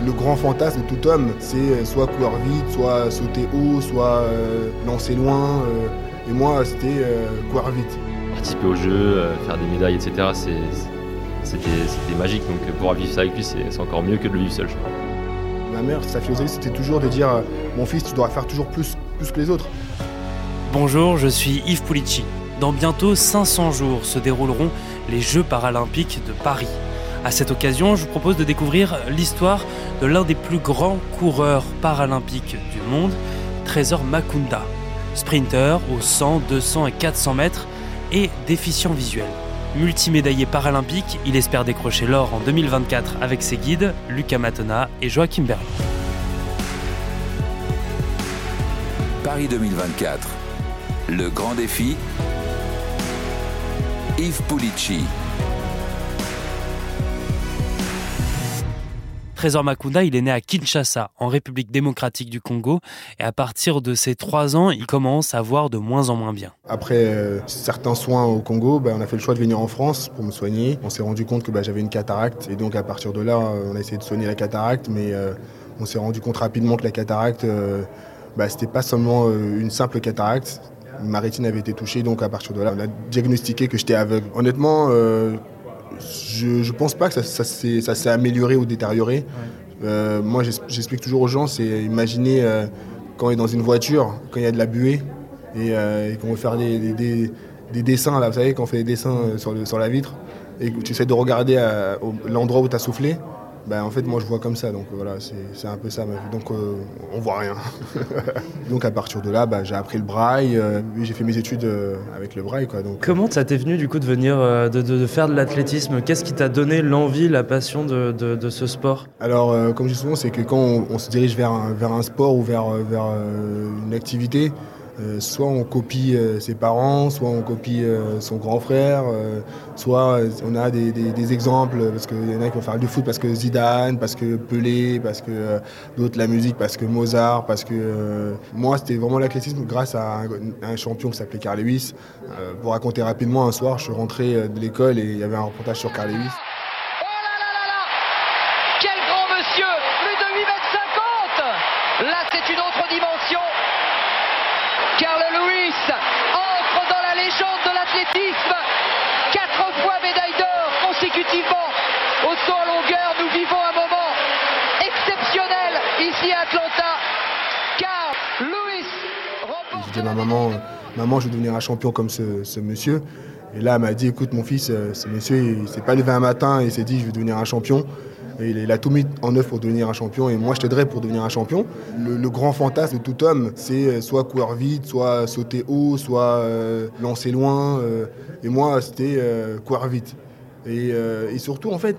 Le, le grand fantasme de tout homme, c'est soit courir vite, soit sauter haut, soit euh, lancer loin. euh, et moi, c'était euh, courir vite. Participer au jeu, euh, faire des médailles, etc. c'est- C'était magique. Donc euh, pouvoir vivre ça avec lui, c'est c'est encore mieux que de le vivre seul, je crois. Ma mère, sa philosophie, c'était toujours de dire euh, Mon fils, tu dois faire toujours plus, plus que les autres. Bonjour, je suis Yves Pulici. Dans bientôt 500 jours se dérouleront les Jeux paralympiques de Paris. À cette occasion, je vous propose de découvrir l'histoire de l'un des plus grands coureurs paralympiques du monde, Trésor Makunda. Sprinter aux 100, 200 et 400 mètres et déficient visuel. Multimédaillé paralympique, il espère décrocher l'or en 2024 avec ses guides Lucas Matona et Joachim Berlin. Paris 2024. Le grand défi. Yves Pulici. Trésor Makunda, il est né à Kinshasa, en République démocratique du Congo, et à partir de ses 3 ans, il commence à voir de moins en moins bien. Après euh, certains soins au Congo, ben, on a fait le choix de venir en France pour me soigner. On s'est rendu compte que ben, j'avais une cataracte. Et donc à partir de là, euh, on a essayé de soigner la cataracte. Mais euh, on s'est rendu compte rapidement que la cataracte, euh, ben, c'était pas seulement une simple cataracte. Ma rétine avait été touchée. Donc à partir de là, on a diagnostiqué que j'étais aveugle. Honnêtement, je ne pense pas que ça, ça s'est amélioré ou détérioré. Euh, moi, j'explique toujours aux gens, c'est imaginer euh, quand on est dans une voiture, quand il y a de la buée, et, euh, et qu'on veut faire des, des- des- des dessins, là, vous savez, quand on fait des dessins sur, le- sur la vitre, et que tu essaies de regarder l'endroit où tu as soufflé, ben, en fait, moi, je vois comme ça. Donc voilà, c'est un peu ça ma vie. Donc euh, on voit rien. donc à partir de là, ben, j'ai appris le braille, euh, j'ai fait mes études euh, avec le braille. Quoi, donc, Comment ça t'est venu du coup de venir euh, de, de- faire de l'athlétisme? Qu'est-ce qui t'a donné l'envie, la passion de, de- de ce sport? Alors, euh, comme je dis souvent, c'est que quand on, on se dirige vers un, vers un sport ou vers, euh, vers euh, une activité, euh, soit on copie euh, ses parents, soit on copie euh, son grand frère, soit on a des, exemples, parce qu'il y en a qui vont faire du foot parce que Zidane, parce que Pelé, parce que d'autres la musique, parce que Mozart, parce que moi c'était vraiment l'athlétisme grâce à un, champion qui s'appelait Carl Lewis. Pour raconter rapidement, un soir je suis rentré de l'école et il y avait un reportage sur Carl Lewis. Oh Quel grand monsieur Plus de 8 mètres 50 Là, c'est une autre dimension. Carl Lewis entre dans la légende de l'athlétisme. Quatre fois médaille d'or consécutivement. Au saut à longueur, nous vivons un moment exceptionnel ici à Atlanta. Carl Lewis remporte J'ai dit à ma maman, euh, maman, je veux devenir un champion comme ce, ce monsieur. Et là, elle m'a dit, écoute, mon fils, euh, ce monsieur, il s'est pas levé un matin et il s'est dit, je veux devenir un champion. Il, a tout mis en œuvre pour devenir un champion. Et moi, je t'aiderai pour devenir un champion. Le, grand fantasme de tout homme, c'est euh, soit courir vite, soit sauter haut, soit euh, lancer loin. euh. et moi, c'était courir vite. Et, surtout, en fait,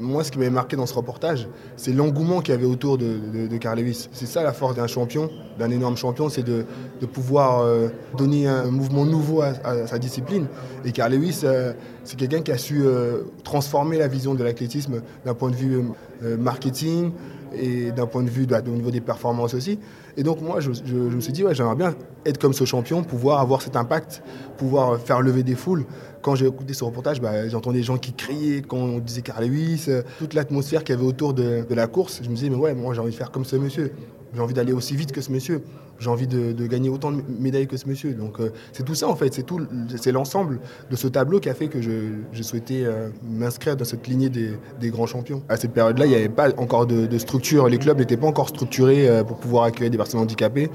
moi, ce qui m'avait marqué dans ce reportage, c'est l'engouement qu'il y avait autour de, Carl Lewis. C'est ça la force d'un champion, d'un énorme champion, c'est de, pouvoir euh, donner un mouvement nouveau à, sa discipline. Et Carl Lewis, euh, c'est quelqu'un qui a su euh, transformer la vision de l'athlétisme d'un point de vue marketing et d'un point de vue de- au niveau des performances aussi. Et donc moi, je me suis dit, ouais, j'aimerais bien être comme ce champion, pouvoir avoir cet impact, pouvoir faire lever des foules. Quand j'ai écouté ce reportage, bah, j'entendais des gens qui criaient quand on disait Carl Lewis, euh, toute l'atmosphère qu'il y avait autour de, de la course. Je me disais, mais ouais, moi j'ai envie de faire comme ce monsieur. J'ai envie d'aller aussi vite que ce monsieur. J'ai envie de, gagner autant de médailles que ce monsieur. Donc euh, c'est tout ça en fait, c'est l'ensemble de ce tableau qui a fait que je souhaitais euh, m'inscrire dans cette lignée des, des grands champions. À cette période-là, il n'y avait pas encore de, structure, les clubs n'étaient pas encore structurés euh, pour pouvoir accueillir des personnes handicapées.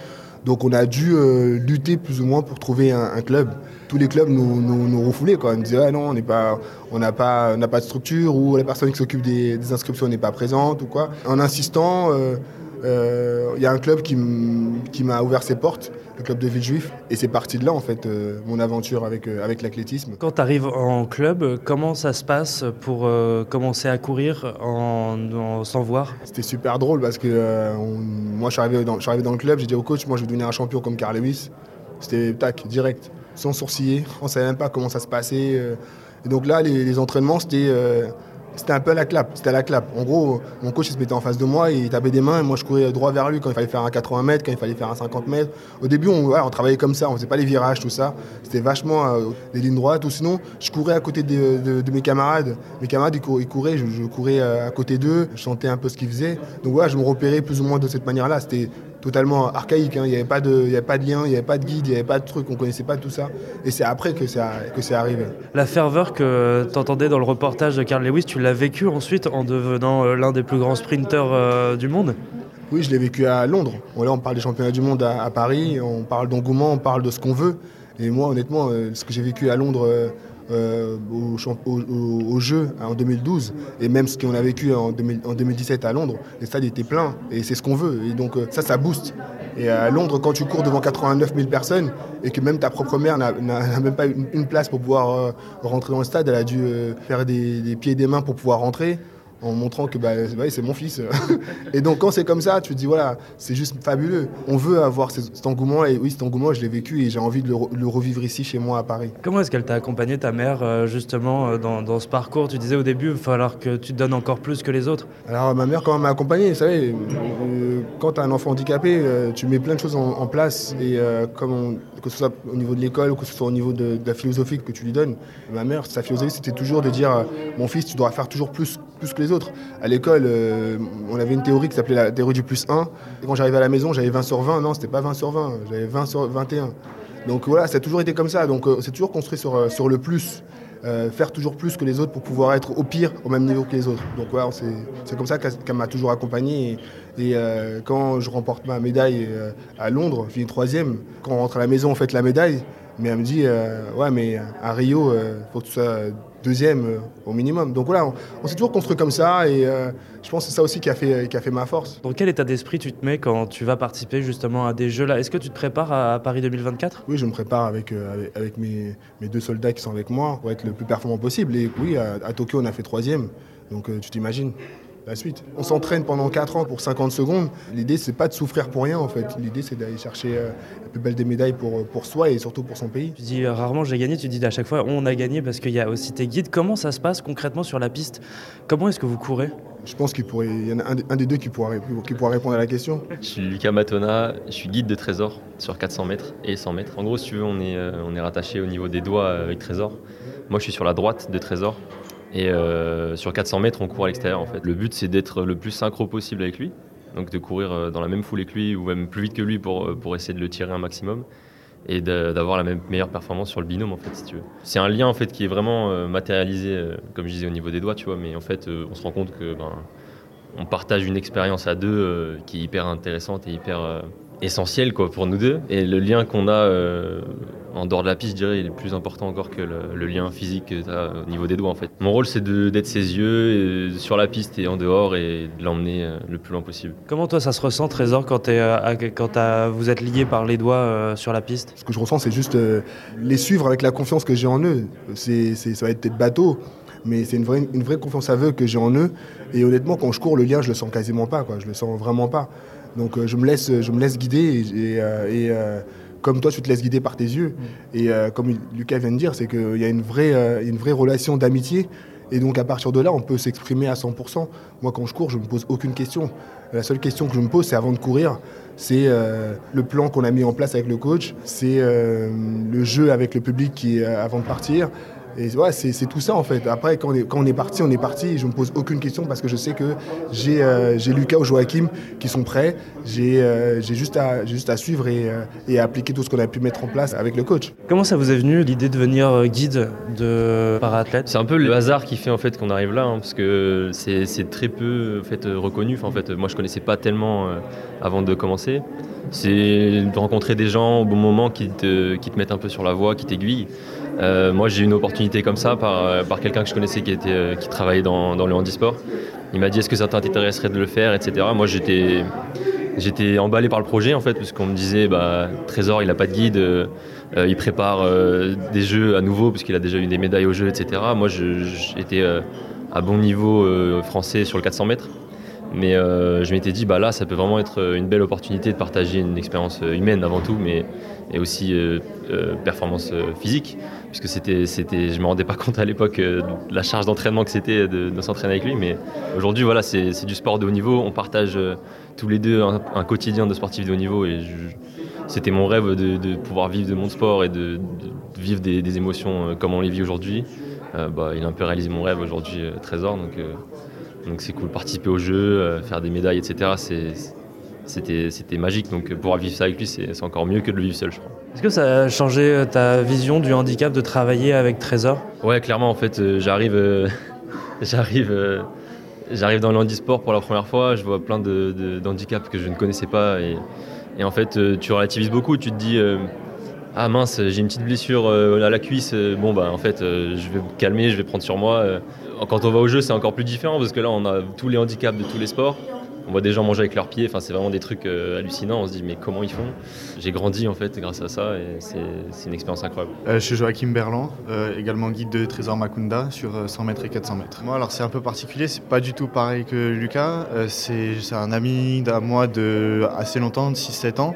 Donc on a dû lutter plus ou moins pour trouver un, club. Tous les clubs nous, nous, nous refoulaient. Ils nous disaient ah non, on n'est pas, n'a pas, pas de structure ou la personne qui s'occupe des, des inscriptions n'est pas présente ou quoi. En insistant, il y a un club qui m'a ouvert ses portes, le club de Villejuif. Et c'est parti de là en fait euh, mon aventure avec, euh, avec l'athlétisme. Quand tu arrives en club, comment ça se passe pour euh, commencer à courir en, en- sans voir? C'était super drôle parce que euh, on- moi je suis, arrivé dans, je suis arrivé dans le club, j'ai dit au coach, moi je veux devenir un champion comme Carl Lewis. C'était tac, direct, sans sourciller. On savait même pas comment ça se passait. euh. Et donc là, les, les entraînements, c'était euh, c'était un peu à la clap. C'était la clap. En gros, mon coach se mettait en face de moi, il tapait des mains, et moi je courais droit vers lui quand il fallait faire un 80 mètres, quand il fallait faire un 50 mètres. Au début, on, travaillait comme ça, on faisait pas les virages, tout ça. C'était vachement euh, des lignes droites. Ou sinon, je courais à côté de, mes camarades. Mes camarades, ils, cour- ils couraient, je, courais euh, à côté d'eux, je sentais un peu ce qu'ils faisaient. Donc voilà, je me repérais plus ou moins de cette manière-là. C'était totalement archaïque. hein. Il n'y avait, pas de- y avait pas de lien, il n'y avait pas de guide, il n'y avait pas de truc, on connaissait pas tout ça. Et c'est après que ça, que c'est arrivé. La ferveur que tu entendais dans le reportage de Carl Lewis, tu l'as vécu ensuite en devenant euh, l'un des plus grands sprinteurs euh, du monde? Oui, je l'ai vécu à Londres. Bon, là, on parle des championnats du monde à, à Paris, on parle d'engouement, on parle de ce qu'on veut. Et moi, honnêtement, euh, ce que j'ai vécu à Londres euh, euh, au, jeu en 2012, et même ce qu'on a vécu en, 2000 en 2017 à Londres, les stades étaient pleins, et c'est ce qu'on veut. Et donc, euh, ça, ça booste. Et à Londres, quand tu cours devant 89 000 personnes, et que même ta propre mère n'a même pas une, place pour pouvoir euh, rentrer dans le stade, elle a dû faire des pieds et des mains pour pouvoir rentrer en montrant que bah, ouais, c'est mon fils. et donc quand c'est comme ça, tu te dis voilà, c'est juste fabuleux. On veut avoir ce- cet engouement et oui, cet engouement, je l'ai vécu et j'ai envie de le, re- le revivre ici chez moi à Paris. Comment est-ce qu'elle t'a accompagné, ta mère, euh, justement, euh, dans, dans ce parcours? Tu disais au début, il va falloir que tu te donnes encore plus que les autres. Alors ma mère quand elle m'a accompagné, vous savez, euh, quand tu as un enfant handicapé, euh, tu mets plein de choses en, en place et euh, comme on- que ce soit au niveau de l'école que ce soit au niveau de, la philosophie que tu lui donnes, ma mère, sa philosophie c'était toujours de dire euh, mon fils, tu dois faire toujours plus, plus que les autres. À l'école, euh, on avait une théorie qui s'appelait la théorie du plus 1. Et quand j'arrivais à la maison, j'avais 20 sur 20. Non, c'était pas 20 sur 20, j'avais 20 sur 21. Donc voilà, ça a toujours été comme ça. Donc euh, c'est toujours construit sur le plus. Euh, faire toujours plus que les autres pour pouvoir être au pire au même niveau que les autres. Donc voilà, c'est c'est comme ça qu'elle m'a toujours accompagné. Et, euh, quand je remporte ma médaille euh, à Londres, je finis troisième, quand on rentre à la maison, on fête la médaille. Mais elle me dit, ouais, mais à Rio, il faut que tu sois deuxième euh, au minimum. Donc voilà, on, on s'est toujours construit comme ça. Et euh, je pense que c'est ça aussi qui a fait, qui a fait ma force. Dans quel état d'esprit tu te mets quand tu vas participer justement à des jeux-là? Est-ce que tu te prépares à, à Paris 2024 Oui, je me prépare avec, euh, avec, avec mes, mes deux soldats qui sont avec moi pour être le plus performant possible. Et oui, à, à Tokyo, on a fait troisième. Donc euh, tu t'imagines la suite. On s'entraîne pendant 4 ans pour 50 secondes. L'idée, c'est pas de souffrir pour rien en fait. L'idée, c'est d'aller chercher euh, la plus belle des médailles pour, pour soi et surtout pour son pays. Tu dis euh, rarement j'ai gagné, tu dis à chaque fois on a gagné parce qu'il y a aussi tes guides. Comment ça se passe concrètement sur la piste? Comment est-ce que vous courez? Je pense qu'il pourrait, il y en a un, des- un des deux qui pourra, ré- qui pourra répondre à la question. Je suis Lucas Matona, je suis guide de Trésor sur 400 mètres et 100 mètres. En gros, si tu veux, on est, euh, on est rattaché au niveau des doigts euh, avec Trésor. Moi, je suis sur la droite de Trésor. Et euh, sur 400 mètres, on court à l'extérieur en fait. Le but, c'est d'être le plus synchro possible avec lui. Donc de courir euh, dans la même foulée que lui ou même plus vite que lui pour, euh, pour essayer de le tirer un maximum et d'avoir la même meilleure performance sur le binôme en fait si tu veux. C'est un lien en fait qui est vraiment matérialisé comme je disais au niveau des doigts tu vois mais en fait on se rend compte que ben, on partage une expérience à deux qui est hyper intéressante et hyper essentielle quoi, pour nous deux. Et le lien qu'on a en dehors de la piste, je dirais, il est plus important encore que le, le lien physique que tu as au niveau des doigts en fait. Mon rôle c'est de- d'être ses yeux et sur la piste et en dehors et de l'emmener euh, le plus loin possible. Comment toi ça se ressent Trésor quand, t'es, euh, à- quand vous êtes liés par les doigts euh, sur la piste? Ce que je ressens, c'est juste euh, les suivre avec la confiance que j'ai en eux. C'est, c'est- ça va être peut-être bateau, mais c'est une vraie, une vraie confiance aveugle que j'ai en eux. Et honnêtement, quand je cours, le lien, je le sens quasiment pas. Quoi. Je le sens vraiment pas. Donc euh, je, me laisse, je me laisse guider. Et, et, euh, et, euh, comme toi, tu te laisses guider par tes yeux. Et euh, comme Lucas vient de dire, c'est qu'il y a une vraie, euh, une vraie relation d'amitié. Et donc à partir de là, on peut s'exprimer à 100%. Moi, quand je cours, je ne me pose aucune question. La seule question que je me pose, c'est avant de courir, c'est euh, le plan qu'on a mis en place avec le coach, c'est euh, le jeu avec le public qui est avant de partir. Et ouais, c'est tout ça en fait. Après, quand on, est, quand on est parti, on est parti. Je me pose aucune question parce que je sais que j'ai euh, Lucas ou Joachim qui sont prêts. J'ai euh, juste, à- j'ai juste à suivre et, euh, et à appliquer tout ce qu'on a pu mettre en place avec le coach. Comment ça vous est venu l'idée de devenir guide de para-athlètes C'est un peu le hasard qui fait en fait qu'on arrive là, hein, parce que c'est très peu en fait, reconnu. Enfin, en fait, moi, je connaissais pas tellement euh, avant de commencer. C'est de rencontrer des gens au bon moment qui te, qui te mettent un peu sur la voie, qui t'aiguillent. Euh, moi, j'ai eu une opportunité comme ça par, euh, par quelqu'un que je connaissais qui, était, euh, qui travaillait dans, dans le handisport. Il m'a dit est-ce que ça t'intéresserait de le faire, etc. Moi, j'étais j'étais emballé par le projet en fait, parce qu'on me disait bah, Trésor, il a pas de guide, il prépare des jeux à nouveau parce qu'il a déjà eu des médailles aux jeux, etc. Moi, j'étais à bon niveau français sur le 400 mètres. Mais euh, je m'étais dit, bah là, ça peut vraiment être une belle opportunité de partager une expérience humaine avant tout, mais et aussi euh, euh, performance physique, puisque c'était, c'était, je me rendais pas compte à l'époque de la charge d'entraînement que c'était de, s'entraîner avec lui. Mais aujourd'hui, voilà, c'est, du sport de haut niveau. On partage tous les deux un, quotidien de sportif de haut niveau, et c'était mon rêve de, pouvoir vivre de mon sport et de, vivre des, émotions comme on les vit aujourd'hui. Euh, bah, il a un peu réalisé mon rêve aujourd'hui, Trésor, donc donc c'est cool, participer au jeu, euh, faire des médailles, etc. C'était magique, donc pouvoir vivre ça avec lui, c'est encore mieux que de le vivre seul, je crois. Est-ce que ça a changé euh, ta vision du handicap de travailler avec Trésor? Ouais, clairement, en fait, euh, j'arrive j'arrive j'arrive dans le handisport pour la première fois, je vois plein de, handicaps que je ne connaissais pas. Et, et en fait, tu relativises beaucoup, tu te dis ah mince, j'ai une petite blessure à la cuisse, bon bah en fait, je vais me calmer, je vais prendre sur moi quand on va au jeu, c'est encore plus différent parce que là, on a tous les handicaps de tous les sports. On voit des gens manger avec leurs pieds, enfin, c'est vraiment des trucs euh, hallucinants. On se dit, mais comment ils font? J'ai grandi en fait grâce à ça et c'est une expérience incroyable. Euh, je suis Joachim Berland, euh, également guide de Trésor Makunda sur 100 mètres et 400 mètres. Moi, alors c'est un peu particulier, c'est pas du tout pareil que Lucas. c'est un ami à moi de assez longtemps, de 6-7 ans.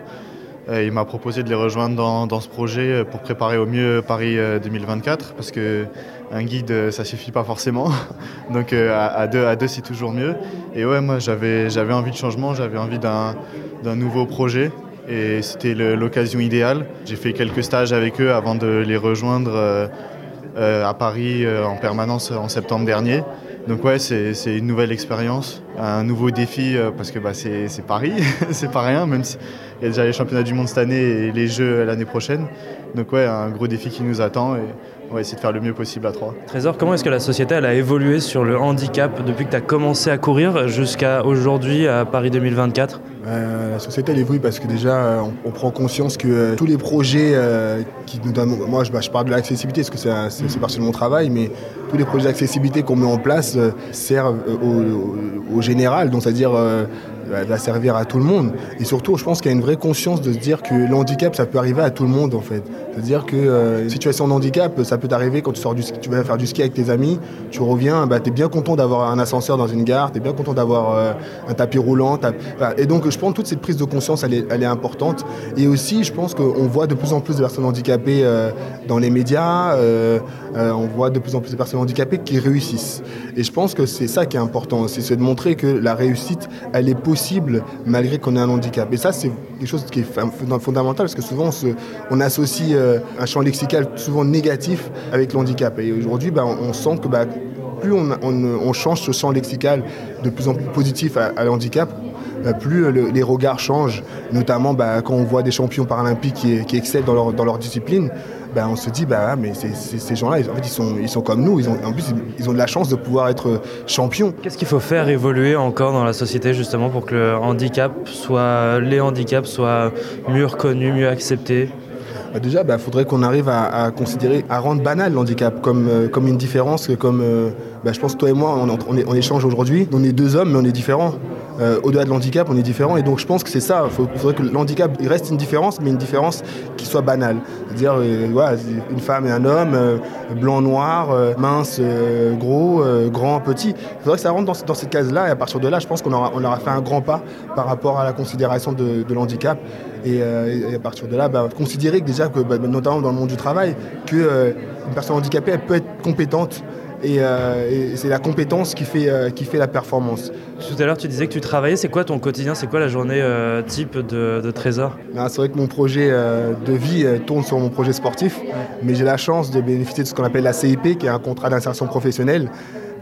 Il m'a proposé de les rejoindre dans, dans, ce projet pour préparer au mieux Paris 2024 parce que un guide, euh, ça suffit pas forcément. Donc euh, à, deux, à deux c'est toujours mieux. Et ouais, moi j'avais, envie de changement, j'avais envie d'un, d'un nouveau projet. Et c'était l'occasion idéale. J'ai fait quelques stages avec eux avant de les rejoindre euh, à Paris en permanence en septembre dernier. Donc ouais, c'est une nouvelle expérience, un nouveau défi parce que bah, c'est Paris, c'est pas rien, même s'il y a déjà les championnats du monde cette année et les Jeux l'année prochaine. Donc ouais, un gros défi qui nous attend et on va essayer de faire le mieux possible à trois. Trésor, comment est-ce que la société a évolué sur le handicap depuis que tu as commencé à courir jusqu'à aujourd'hui à Paris 2024 euh, La société elle évolue parce que déjà euh, on, prend conscience que euh, tous les projets qui nous donnent, moi je, bah, je parle de l'accessibilité parce que c'est partie de mon travail, mais tous les projets d'accessibilité qu'on met en place servent au, au, général, donc c'est-à-dire va servir à tout le monde. Et surtout, je pense qu'il y a une vraie conscience de se dire que le handicap, ça peut arriver à tout le monde en fait. C'est-à-dire que euh, situation de handicap, ça peut t'arriver quand tu sors du ski, tu vas faire du ski avec tes amis, tu reviens, bah, tu es bien content d'avoir un ascenseur dans une gare, tu es bien content d'avoir euh, un tapis roulant. Et donc, je pense que toute cette prise de conscience, elle est, elle est importante. Et aussi, je pense qu'on voit de plus en plus de personnes handicapées euh, dans les médias, euh, on voit de plus en plus de personnes handicapées qui réussissent. Et je pense que c'est ça qui est important, c'est de montrer que la réussite, elle est possible malgré qu'on ait un handicap. Et ça, c'est quelque chose qui est fondamental parce que souvent, on, associe euh, un champ lexical souvent négatif avec l'handicap. Et aujourd'hui, bah, on sent que bah, plus on, change ce champ lexical de plus en plus positif à, l'handicap, bah, plus les regards changent, notamment bah, quand on voit des champions paralympiques qui, qui excellent dans leur discipline. Ben, on se dit, bah, mais ces gens-là, en fait, ils sont, ils sont comme nous. Ils ont, en plus, ils ont de la chance de pouvoir être champions. Qu'est-ce qu'il faut faire évoluer encore dans la société, justement, pour que le handicap soit, les handicaps soient mieux reconnus, mieux acceptés? Bah, déjà, il bah, faudrait qu'on arrive à, considérer, à rendre banal l'handicap comme, euh, comme une différence, comme euh, bah, je pense que toi et moi, on, on, échange aujourd'hui. On est deux hommes, mais on est différents. Euh, au-delà de l'handicap, on est différents. Et donc, je pense que c'est ça. Il faudrait que l'handicap reste une différence, mais une différence qui soit banale. C'est-à-dire, voilà, une femme et un homme, blanc, noir, mince, gros, grand, petit. Il faudrait que ça rentre dans, cette case-là. Et à partir de là, je pense qu'on aura, fait un grand pas par rapport à la considération de, l'handicap. Euh, et, à partir de là, bah, considérer que déjà, bah, notamment dans le monde du travail, qu'une euh, personne handicapée, peut être compétente euh, et, c'est la compétence qui fait, qui fait la performance. Tout à l'heure, tu disais que tu travaillais. C'est quoi ton quotidien? C'est quoi la journée type de, Trésor? Ah, C'est vrai que mon projet de vie tourne sur mon projet sportif, mais j'ai la chance de bénéficier de ce qu'on appelle la CIP, qui est un contrat d'insertion professionnelle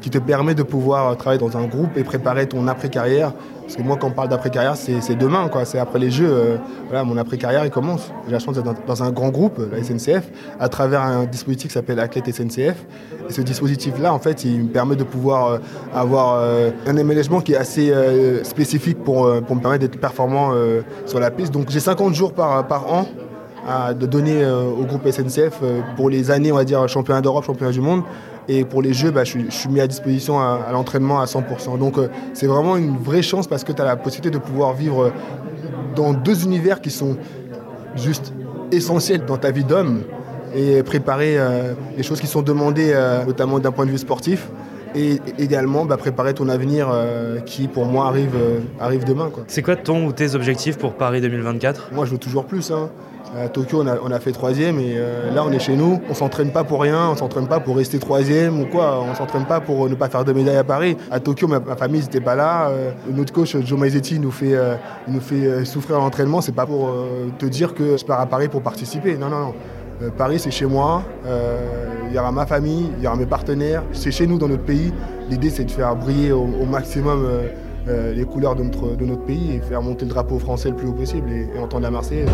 qui te permet de pouvoir travailler dans un groupe et préparer ton après-carrière. Parce que moi, quand on parle d'après-carrière, c'est demain, quoi. C'est après les Jeux. Euh, voilà, mon après-carrière, il commence. J'ai la chance d'être dans, un grand groupe, la SNCF, à travers un dispositif qui s'appelle Athlète SNCF. Et ce dispositif-là, en fait, il me permet de pouvoir euh, avoir euh, un aménagement qui est assez spécifique pour, pour me permettre d'être performant sur la piste. Donc j'ai 50 jours par, par an à, donner au groupe SNCF pour les années, on va dire, championnat d'Europe, championnat du monde. Et pour les jeux, bah, je, suis mis à disposition à, l'entraînement à 100%. Donc euh, c'est vraiment une vraie chance parce que tu as la possibilité de pouvoir vivre dans deux univers qui sont juste essentiels dans ta vie d'homme et préparer euh, les choses qui sont demandées, euh, notamment d'un point de vue sportif. et également bah, préparer ton avenir euh, qui pour moi arrive, euh, arrive demain. C'est quoi ton ou tes objectifs pour Paris 2024 Moi je veux toujours plus. Hein. À Tokyo, on a, on a fait troisième et euh, là, on est chez nous. On s'entraîne pas pour rien, on s'entraîne pas pour rester troisième ou quoi. On s'entraîne pas pour ne pas faire de médaille à Paris. À Tokyo, ma, famille n'était pas là. Euh, notre coach Joe Maizetti nous fait, euh, nous fait euh, souffrir à l'entraînement. C'est pas pour euh, te dire que je pars à Paris pour participer. Non, non, non. Euh, Paris, c'est chez moi. Euh, Il y aura ma famille, il y aura mes partenaires. C'est chez nous, dans notre pays. L'idée, c'est de faire briller au, maximum. euh, euh, les couleurs de notre, de notre pays et faire monter le drapeau français le plus haut possible et, et entendre la Marseillaise.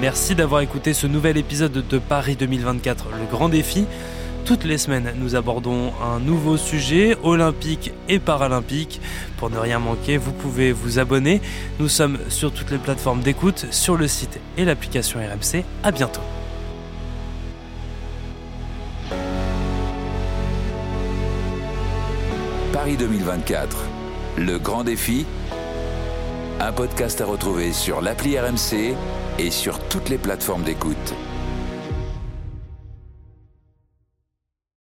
Merci d'avoir écouté ce nouvel épisode de Paris 2024, le grand défi. Toutes les semaines, nous abordons un nouveau sujet, olympique et paralympique. Pour ne rien manquer, vous pouvez vous abonner. Nous sommes sur toutes les plateformes d'écoute, sur le site et l'application RMC. À bientôt. Paris 2024, le grand défi. Un podcast à retrouver sur l'appli RMC et sur toutes les plateformes d'écoute.